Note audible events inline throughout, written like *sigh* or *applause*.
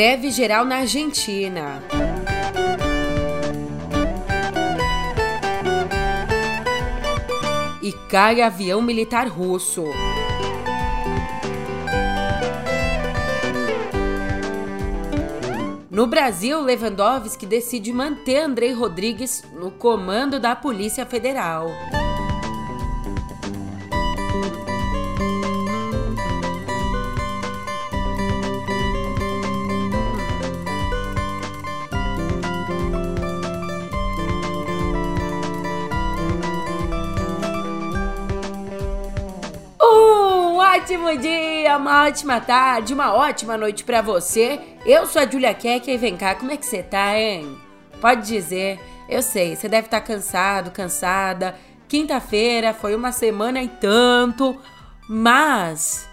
Greve geral na Argentina. E cai avião militar russo. No Brasil, Lewandowski decide manter Andrei Rodrigues no comando da Polícia Federal. Ótimo dia, uma ótima tarde, uma ótima noite para você. Eu sou a Julia Keck e vem cá, como é que você tá, hein? Pode dizer, eu sei, você deve estar tá cansado, cansada. Quinta-feira foi uma semana e tanto, mas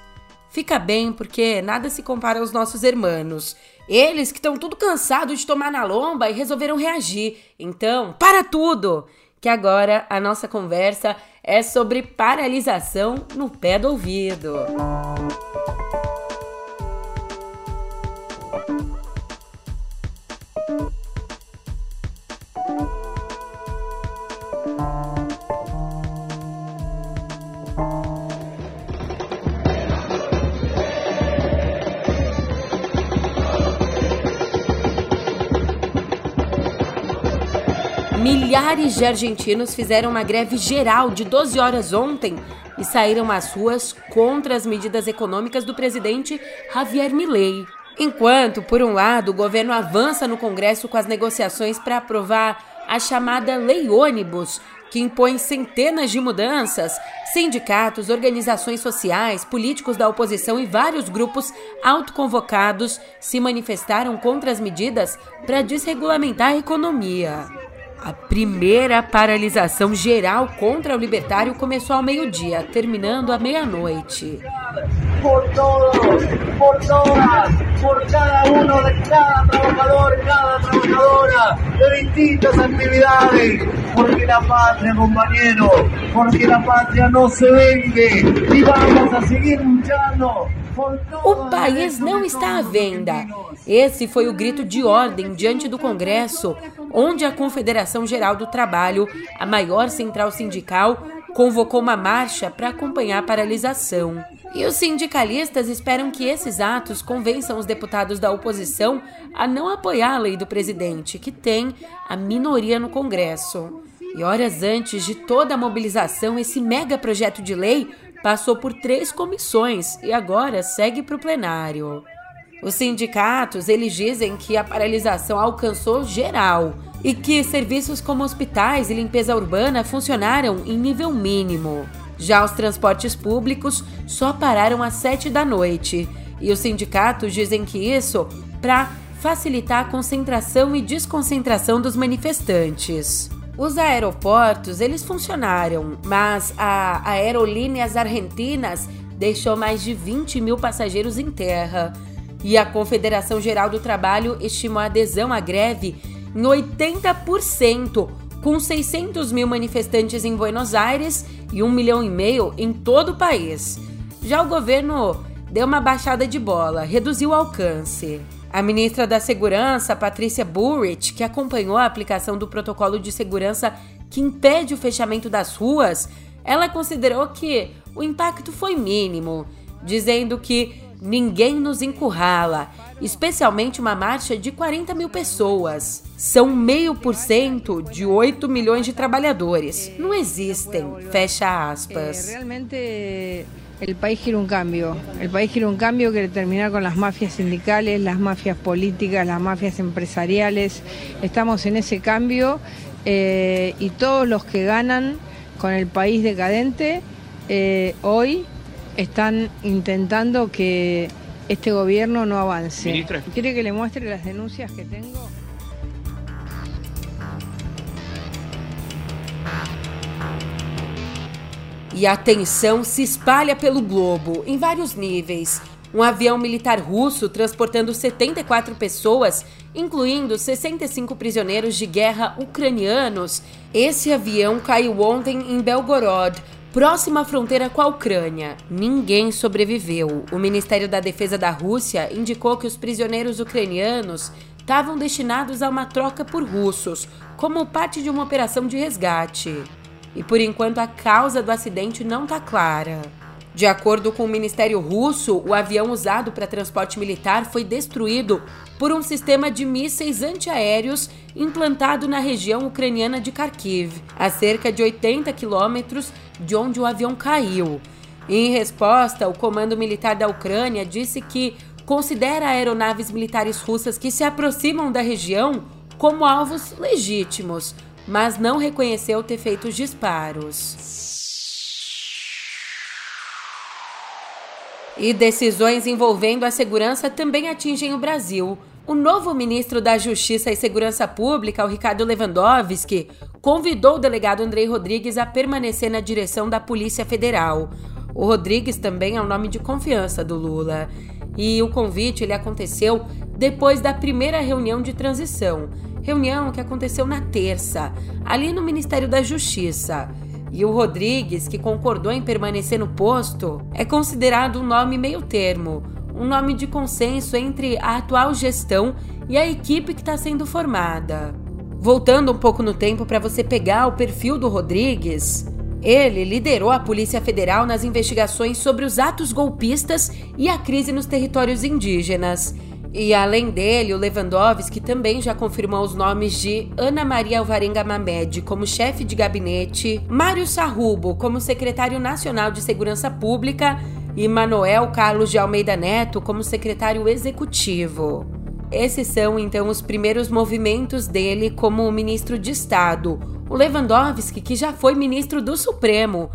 fica bem porque nada se compara aos nossos irmãos. Eles que estão tudo cansados de tomar na lomba e resolveram reagir. Então, para tudo! Que agora a nossa conversa é sobre paralisação no pé do ouvido. Milhares de argentinos fizeram uma greve geral de 12 horas ontem e saíram às ruas contra as medidas econômicas do presidente Javier Milei. Enquanto, por um lado, o governo avança no Congresso com as negociações para aprovar a chamada Lei Ônibus, que impõe centenas de mudanças, sindicatos, organizações sociais, políticos da oposição e vários grupos autoconvocados se manifestaram contra as medidas para desregulamentar a economia. A primeira paralisação geral contra o libertário começou ao meio-dia, terminando à meia-noite. Por todos, por todas, por cada uno de cada trabajador, cada trabajadora de distintas actividades, porque la patria, compañero, porque la patria no se vende y vamos a seguir luchando. O país não está à venda. Esse foi o grito de ordem diante do Congresso, onde a Confederação Geral do Trabalho, a maior central sindical, convocou uma marcha para acompanhar a paralisação. E os sindicalistas esperam que esses atos convençam os deputados da oposição a não apoiar a lei do presidente, que tem a minoria no Congresso. E horas antes de toda a mobilização, esse mega projeto de lei passou por três comissões e agora segue para o plenário. Os sindicatos eles dizem que a paralisação alcançou geral e que serviços como hospitais e limpeza urbana funcionaram em nível mínimo. Já os transportes públicos só pararam às sete da noite e os sindicatos dizem que isso para facilitar a concentração e desconcentração dos manifestantes. Os aeroportos, eles funcionaram, mas a Aerolíneas Argentinas deixou mais de 20 mil passageiros em terra. E a Confederação Geral do Trabalho estimou a adesão à greve em 80%, com 600 mil manifestantes em Buenos Aires e 1 milhão e meio em todo o país. Já o governo deu uma baixada de bola, reduziu o alcance. A ministra da Segurança, Patrícia Burrich, que acompanhou a aplicação do protocolo de segurança que impede o fechamento das ruas, ela considerou que o impacto foi mínimo, dizendo que ninguém nos encurrala, especialmente uma marcha de 40 mil pessoas. São meio por cento de 8 milhões de trabalhadores. Não existem, fecha aspas. realmente el país quiere un cambio. El país quiere un cambio, quiere terminar con las mafias sindicales, las mafias políticas, las mafias empresariales. Estamos en ese cambio eh, todos los que ganan con el país decadente eh, están intentando que este gobierno no avance. ¿Quiere que le muestre las denuncias que tengo? E a tensão se espalha pelo globo, em vários níveis. Um avião militar russo transportando 74 pessoas, incluindo 65 prisioneiros de guerra ucranianos. Esse avião caiu ontem em Belgorod, Próxima fronteira com a Ucrânia, ninguém sobreviveu. O Ministério da Defesa da Rússia indicou que os prisioneiros ucranianos estavam destinados a uma troca por russos, como parte de uma operação de resgate. E por enquanto a causa do acidente não está clara. De acordo com o Ministério Russo, o avião usado para transporte militar foi destruído por um sistema de mísseis antiaéreos implantado na região ucraniana de Kharkiv, a cerca de 80 quilômetros de onde o avião caiu. Em resposta, o Comando Militar da Ucrânia disse que considera aeronaves militares russas que se aproximam da região como alvos legítimos, mas não reconheceu ter feito os disparos. E decisões envolvendo a segurança também atingem o Brasil. O novo ministro da Justiça e Segurança Pública, o Ricardo Lewandowski, convidou o delegado Andrei Rodrigues a permanecer na direção da Polícia Federal. O Rodrigues também é o nome de confiança do Lula. E o convite ele aconteceu depois da primeira reunião de transição, reunião que aconteceu na terça, ali no Ministério da Justiça. E o Rodrigues, que concordou em permanecer no posto, é considerado um nome meio termo, um nome de consenso entre a atual gestão e a equipe que está sendo formada. Voltando um pouco no tempo para você pegar o perfil do Rodrigues, ele liderou a Polícia Federal nas investigações sobre os atos golpistas e a crise nos territórios indígenas. E além dele, o Lewandowski também já confirmou os nomes de Ana Maria Alvarenga Mamed como chefe de gabinete, Mário Sarrubo como secretário nacional de Segurança Pública e Manuel Carlos de Almeida Neto como secretário executivo. Esses são então os primeiros movimentos dele como ministro de Estado. O Lewandowski, que já foi ministro do Supremo.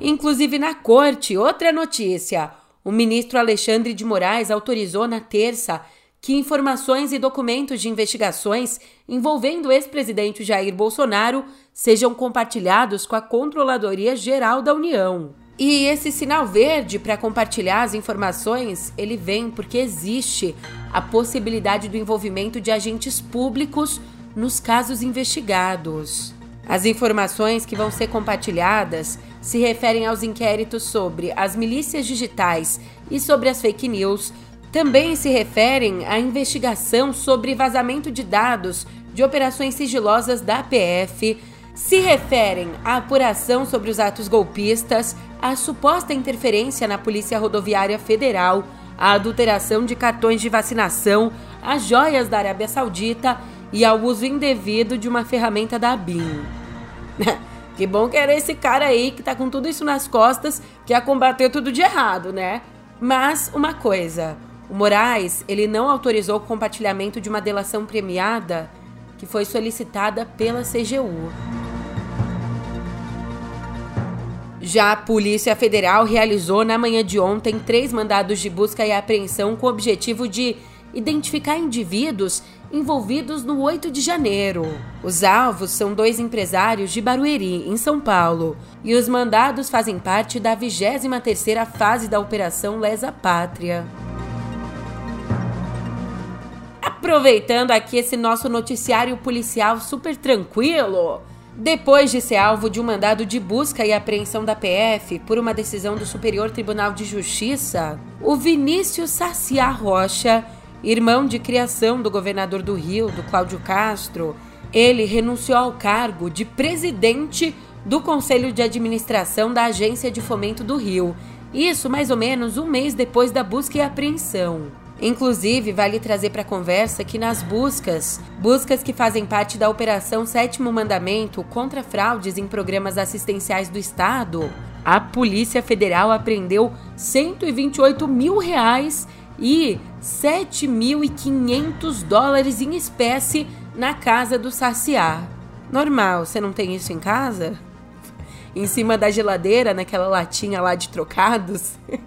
Inclusive na corte, outra notícia. O ministro Alexandre de Moraes autorizou na terça que informações e documentos de investigações envolvendo o ex-presidente Jair Bolsonaro sejam compartilhados com a Controladoria Geral da União. E esse sinal verde para compartilhar as informações, ele vem porque existe a possibilidade do envolvimento de agentes públicos nos casos investigados. As informações que vão ser compartilhadas se referem aos inquéritos sobre as milícias digitais e sobre as fake news. Também se referem à investigação sobre vazamento de dados de operações sigilosas da PF. Se referem à apuração sobre os atos golpistas, à suposta interferência na Polícia Rodoviária Federal, à adulteração de cartões de vacinação, às joias da Arábia Saudita e ao uso indevido de uma ferramenta da BIM. *laughs* que bom que era esse cara aí que tá com tudo isso nas costas, que ia combater tudo de errado, né? Mas uma coisa, o Moraes, ele não autorizou o compartilhamento de uma delação premiada que foi solicitada pela CGU. Já a Polícia Federal realizou na manhã de ontem três mandados de busca e apreensão com o objetivo de identificar indivíduos envolvidos no 8 de janeiro. Os alvos são dois empresários de Barueri, em São Paulo, e os mandados fazem parte da 23ª fase da Operação Lesa Pátria. Aproveitando aqui esse nosso noticiário policial super tranquilo, depois de ser alvo de um mandado de busca e apreensão da PF por uma decisão do Superior Tribunal de Justiça, o Vinícius Saciá Rocha irmão de criação do governador do Rio, do Cláudio Castro, ele renunciou ao cargo de presidente do Conselho de Administração da Agência de Fomento do Rio. Isso mais ou menos um mês depois da busca e apreensão. Inclusive, vale trazer para a conversa que nas buscas, buscas que fazem parte da Operação Sétimo Mandamento contra fraudes em programas assistenciais do Estado, a Polícia Federal apreendeu 128 mil reais e 7.500 dólares em espécie na casa do Saciar. Normal, você não tem isso em casa? *laughs* Em cima da geladeira, naquela latinha lá de trocados? *laughs*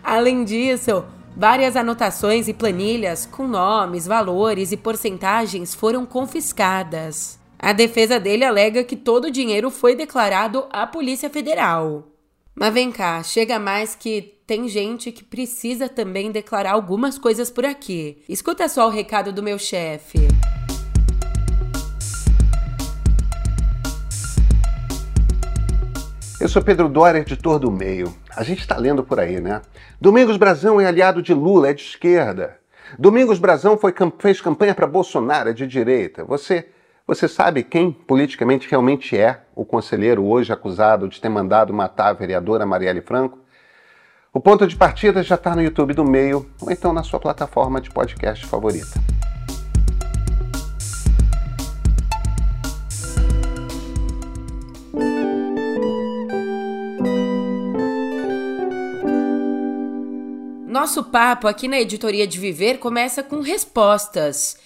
Além disso, várias anotações e planilhas com nomes, valores e porcentagens foram confiscadas. A defesa dele alega que todo o dinheiro foi declarado à Polícia Federal. Mas vem cá, chega mais que tem gente que precisa também declarar algumas coisas por aqui. Escuta só o recado do meu chefe. Eu sou Pedro Dória, editor do Meio. A gente está lendo por aí, né? Domingos Brazão é aliado de Lula, é de esquerda. Domingos Brazão foi, fez campanha para Bolsonaro, é de direita. Você, você sabe quem politicamente realmente é o conselheiro hoje acusado de ter mandado matar a vereadora Marielle Franco? O ponto de partida já está no YouTube do Meio ou então na sua plataforma de podcast favorita. Nosso papo aqui na Editoria de Viver começa com respostas.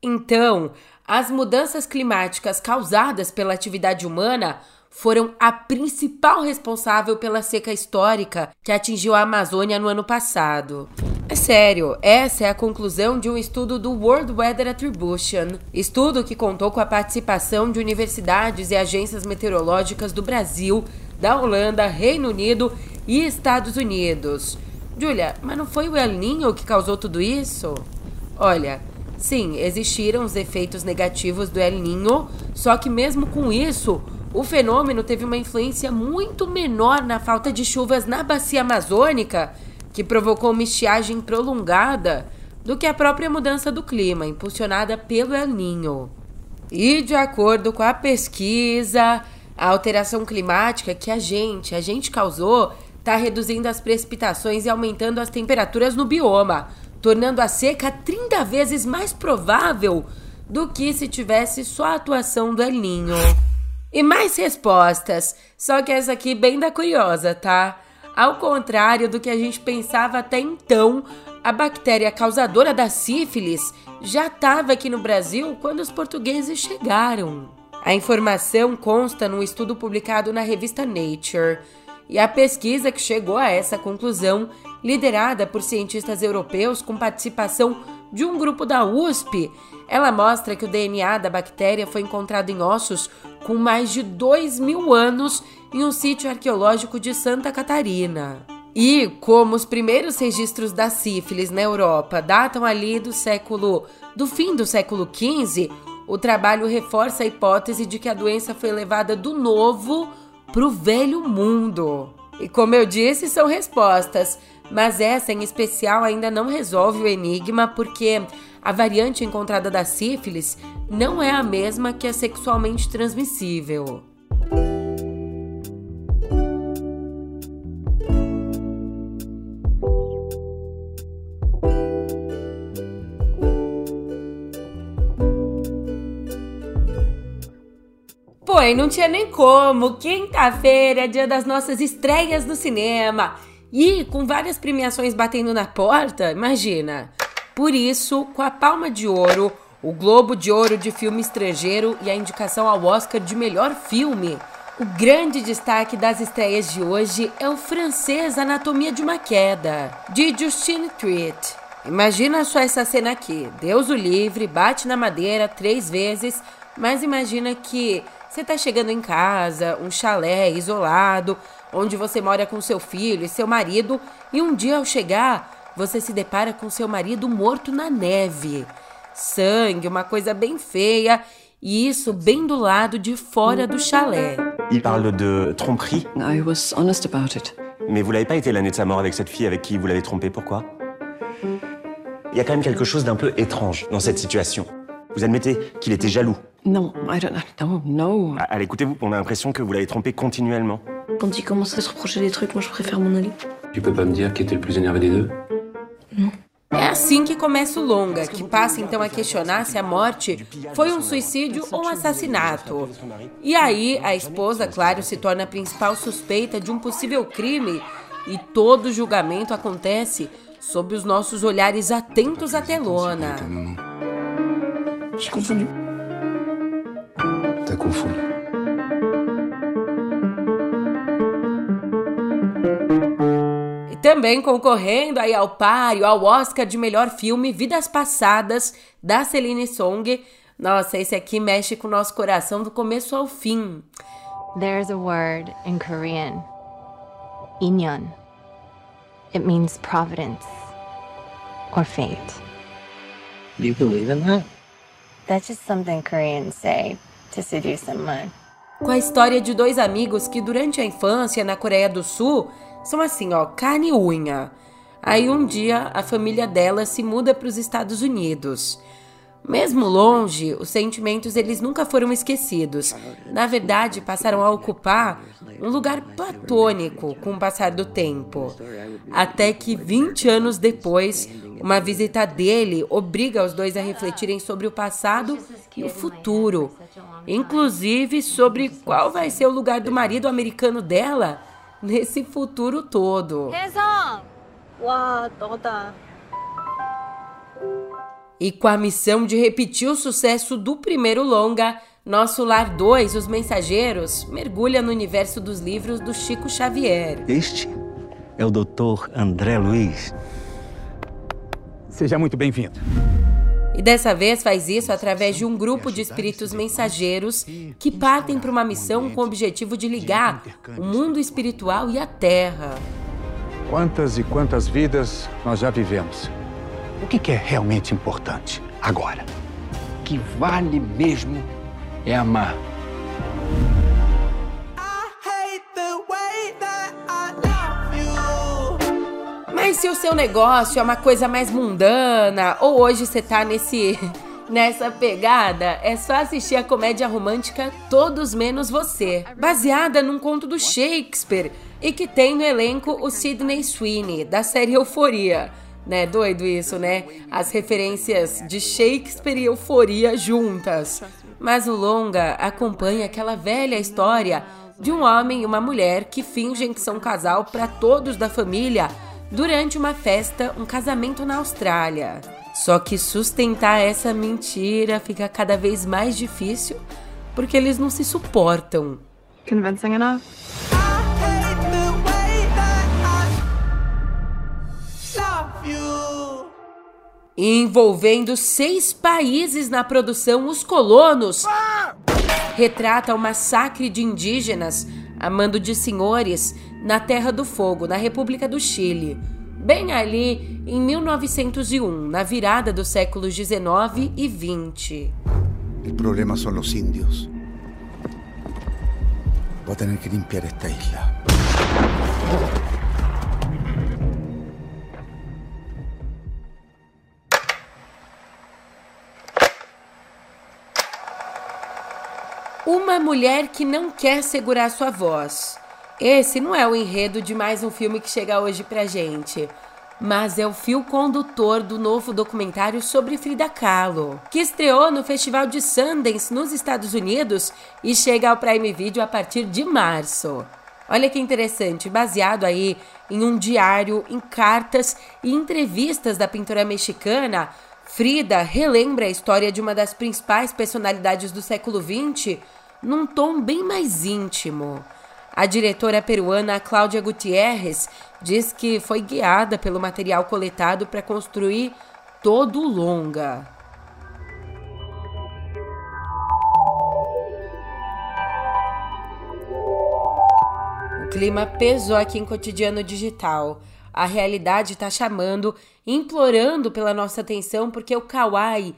Então, as mudanças climáticas causadas pela atividade humana foram a principal responsável pela seca histórica que atingiu a Amazônia no ano passado. É sério, essa é a conclusão de um estudo do World Weather Attribution, estudo que contou com a participação de universidades e agências meteorológicas do Brasil, da Holanda, Reino Unido e Estados Unidos. Julia, mas não foi o El Ninho que causou tudo isso? Olha, sim, existiram os efeitos negativos do El Ninho, só que mesmo com isso, o fenômeno teve uma influência muito menor na falta de chuvas na bacia amazônica, que provocou uma estiagem prolongada, do que a própria mudança do clima, impulsionada pelo El Ninho. E de acordo com a pesquisa, a alteração climática que a gente, a gente causou, está reduzindo as precipitações e aumentando as temperaturas no bioma, tornando a seca 30 vezes mais provável do que se tivesse só a atuação do El Ninho. E mais respostas, só que essa aqui bem da curiosa, tá? Ao contrário do que a gente pensava até então, a bactéria causadora da sífilis já estava aqui no Brasil quando os portugueses chegaram. A informação consta num estudo publicado na revista Nature. E a pesquisa que chegou a essa conclusão, liderada por cientistas europeus com participação de um grupo da USP, ela mostra que o DNA da bactéria foi encontrado em ossos com mais de 2 mil anos em um sítio arqueológico de Santa Catarina. E como os primeiros registros da sífilis na Europa datam ali do século do fim do século XV, o trabalho reforça a hipótese de que a doença foi levada do novo para o velho mundo. E como eu disse, são respostas, mas essa em especial ainda não resolve o enigma porque a variante encontrada da sífilis não é a mesma que a sexualmente transmissível. E não tinha nem como. Quinta-feira é dia das nossas estreias no cinema. E com várias premiações batendo na porta, imagina. Por isso, com a Palma de Ouro, o Globo de Ouro de Filme Estrangeiro e a indicação ao Oscar de Melhor Filme, o grande destaque das estreias de hoje é o francês Anatomia de uma Queda, de Justine Triet. Imagina só essa cena aqui: Deus o livre, bate na madeira três vezes, mas imagina que você está chegando em casa, um chalé isolado, onde você mora com seu filho e seu marido, e um dia ao chegar, você se depara com seu marido morto na neve. Sangue, uma coisa bem feia, e isso bem do lado de fora do chalé. Il parle de tromperie. I was honest about it. Mais vous l'avez pas été l'année de sa mort avec cette fille avec qui vous l'avez trompé, pourquoi Il y a quand même quelque chose d'un peu étrange dans cette situation. Vous admettez qu'il était jaloux Non, I don't know. No, Ah, Allez, écoutez-vous, on a l'impression que vous l'avez trompé continuellement. Quand il commence à se reprocher des trucs, moi je préfère m'en aller. Tu peux pas me dire qui était le plus énervé des deux É assim que começa o longa, que passa então a questionar se a morte foi um suicídio ou um assassinato. E aí, a esposa, claro, se torna a principal suspeita de um possível crime e todo o julgamento acontece sob os nossos olhares atentos à telona. J'ai confondu. T'as confondu. E também concorrendo aí ao páreo, ao Oscar de melhor filme Vidas Passadas, da Celine Song. Nossa, esse aqui mexe com o nosso coração do começo ao fim. There's a word in Korean, inyon. It means providence or fate. Do you believe in that? That's just something Koreans say to someone. com a história de dois amigos que durante a infância na Coreia do Sul são assim, ó, carne e unha. Aí um dia a família dela se muda para os Estados Unidos. Mesmo longe, os sentimentos eles nunca foram esquecidos. Na verdade, passaram a ocupar um lugar platônico com o passar do tempo. Até que 20 anos depois, uma visita dele obriga os dois a refletirem sobre o passado e o futuro, inclusive sobre qual vai ser o lugar do marido americano dela nesse futuro todo. E com a missão de repetir o sucesso do primeiro longa, nosso Lar 2, Os Mensageiros, mergulha no universo dos livros do Chico Xavier. Este é o Dr. André Luiz. Seja muito bem-vindo. E dessa vez faz isso através de um grupo de espíritos mensageiros que partem para uma missão com o objetivo de ligar o mundo espiritual e a terra. Quantas e quantas vidas nós já vivemos? O que é realmente importante agora? O que vale mesmo é amar. Mas se o seu negócio é uma coisa mais mundana, ou hoje você tá nesse *laughs* nessa pegada, é só assistir a comédia romântica Todos Menos Você, baseada num conto do Shakespeare e que tem no elenco o Sidney Sweeney, da série Euforia. Né, doido isso, né? As referências de Shakespeare e Euforia juntas. Mas o longa acompanha aquela velha história de um homem e uma mulher que fingem que são casal para todos da família durante uma festa, um casamento na Austrália. Só que sustentar essa mentira fica cada vez mais difícil porque eles não se suportam. Convincing enough? Envolvendo seis países na produção, Os Colonos retrata o massacre de indígenas a mando de senhores na Terra do Fogo, na República do Chile, bem ali em 1901, na virada dos séculos 19 e 20. O problema são os índios. Vou ter que limpar esta isla. Uma mulher que não quer segurar sua voz. Esse não é o enredo de mais um filme que chega hoje pra gente, mas é o fio condutor do novo documentário sobre Frida Kahlo, que estreou no Festival de Sundance nos Estados Unidos e chega ao Prime Video a partir de março. Olha que interessante, baseado aí em um diário, em cartas e entrevistas da pintora mexicana, Frida relembra a história de uma das principais personalidades do século XX num tom bem mais íntimo. A diretora peruana Cláudia Gutierrez diz que foi guiada pelo material coletado para construir todo o longa. O clima pesou aqui em Cotidiano Digital. A realidade está chamando, implorando pela nossa atenção, porque o Kawaii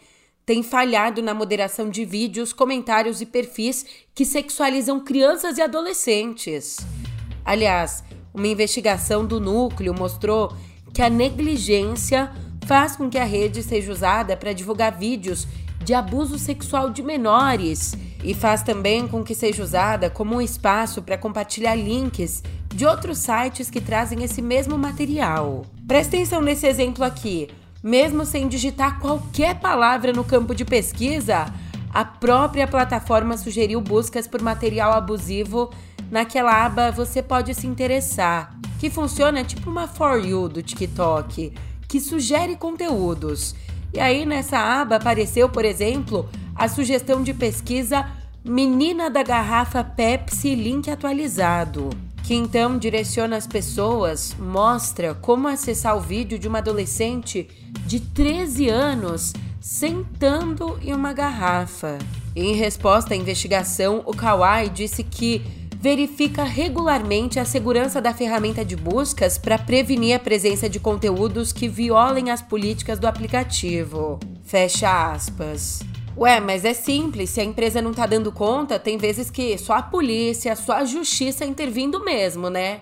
tem falhado na moderação de vídeos, comentários e perfis que sexualizam crianças e adolescentes. Aliás, uma investigação do núcleo mostrou que a negligência faz com que a rede seja usada para divulgar vídeos de abuso sexual de menores e faz também com que seja usada como um espaço para compartilhar links de outros sites que trazem esse mesmo material. Presta atenção nesse exemplo aqui. Mesmo sem digitar qualquer palavra no campo de pesquisa, a própria plataforma sugeriu buscas por material abusivo naquela aba Você Pode Se Interessar, que funciona tipo uma For You do TikTok, que sugere conteúdos. E aí nessa aba apareceu, por exemplo, a sugestão de pesquisa Menina da Garrafa Pepsi Link atualizado que então direciona as pessoas, mostra como acessar o vídeo de uma adolescente de 13 anos sentando em uma garrafa. Em resposta à investigação, o Kawai disse que verifica regularmente a segurança da ferramenta de buscas para prevenir a presença de conteúdos que violem as políticas do aplicativo. Fecha aspas. Ué, mas é simples. Se a empresa não tá dando conta, tem vezes que só a polícia, só a justiça intervindo mesmo, né?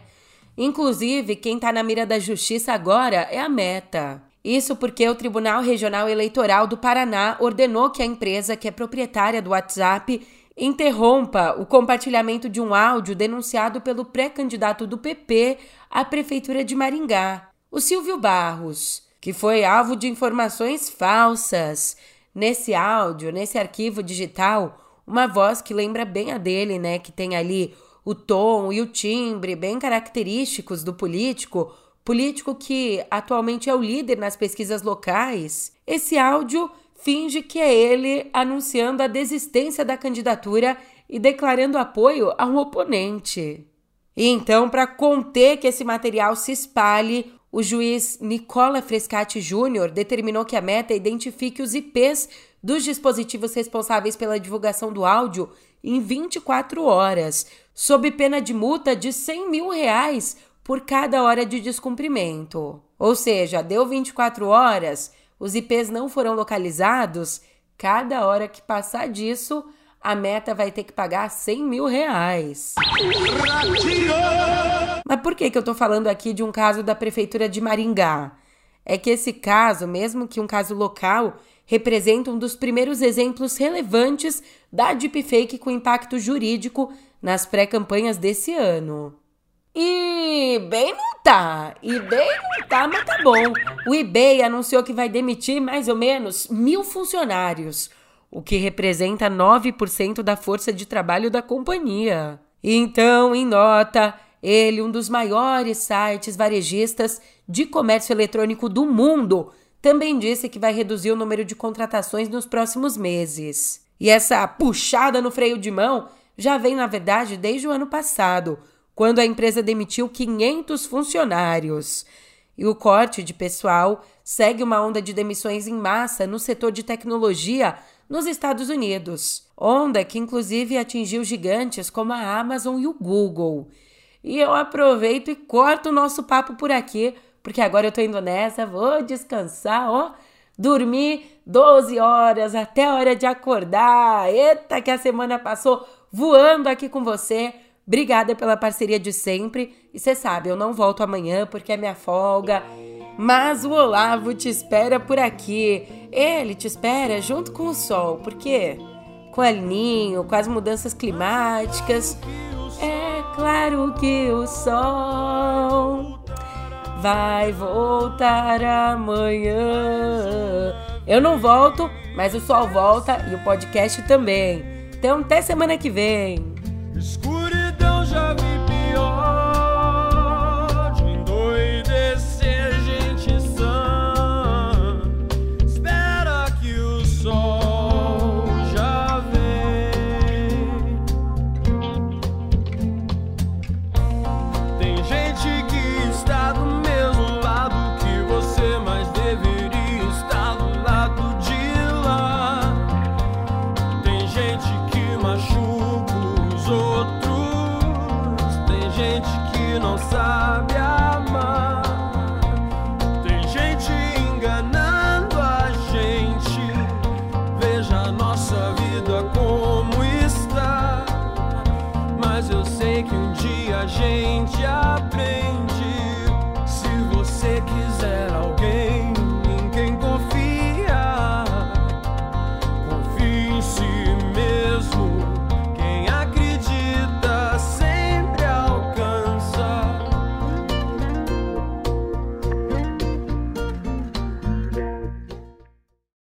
Inclusive, quem tá na mira da justiça agora é a Meta. Isso porque o Tribunal Regional Eleitoral do Paraná ordenou que a empresa, que é proprietária do WhatsApp, interrompa o compartilhamento de um áudio denunciado pelo pré-candidato do PP à Prefeitura de Maringá, o Silvio Barros, que foi alvo de informações falsas. Nesse áudio, nesse arquivo digital, uma voz que lembra bem a dele, né? Que tem ali o tom e o timbre bem característicos do político, político que atualmente é o líder nas pesquisas locais. Esse áudio finge que é ele anunciando a desistência da candidatura e declarando apoio a um oponente. E então, para conter que esse material se espalhe, o juiz Nicola Frescati Júnior determinou que a meta identifique os IPs dos dispositivos responsáveis pela divulgação do áudio em 24 horas, sob pena de multa de 100 mil reais por cada hora de descumprimento. Ou seja, deu 24 horas, os IPs não foram localizados, cada hora que passar disso, a meta vai ter que pagar 100 mil reais. Mas por que, que eu tô falando aqui de um caso da prefeitura de Maringá? É que esse caso, mesmo que um caso local, representa um dos primeiros exemplos relevantes da deepfake com impacto jurídico nas pré-campanhas desse ano. E bem não tá, e bem não tá, mas tá bom. O eBay anunciou que vai demitir mais ou menos mil funcionários, o que representa 9% da força de trabalho da companhia. Então, em nota, ele, um dos maiores sites varejistas de comércio eletrônico do mundo, também disse que vai reduzir o número de contratações nos próximos meses. E essa puxada no freio de mão já vem, na verdade, desde o ano passado, quando a empresa demitiu 500 funcionários. E o corte de pessoal segue uma onda de demissões em massa no setor de tecnologia nos Estados Unidos. Onda que, inclusive, atingiu gigantes como a Amazon e o Google. E eu aproveito e corto o nosso papo por aqui, porque agora eu tô indo nessa, vou descansar, ó. Dormir 12 horas até a hora de acordar. Eita, que a semana passou voando aqui com você. Obrigada pela parceria de sempre. E você sabe, eu não volto amanhã porque é minha folga. Mas o Olavo te espera por aqui. Ele te espera junto com o sol, porque com o Ninho, com as mudanças climáticas, é claro que o sol vai voltar amanhã. Eu não volto, mas o sol volta e o podcast também. Então, até semana que vem.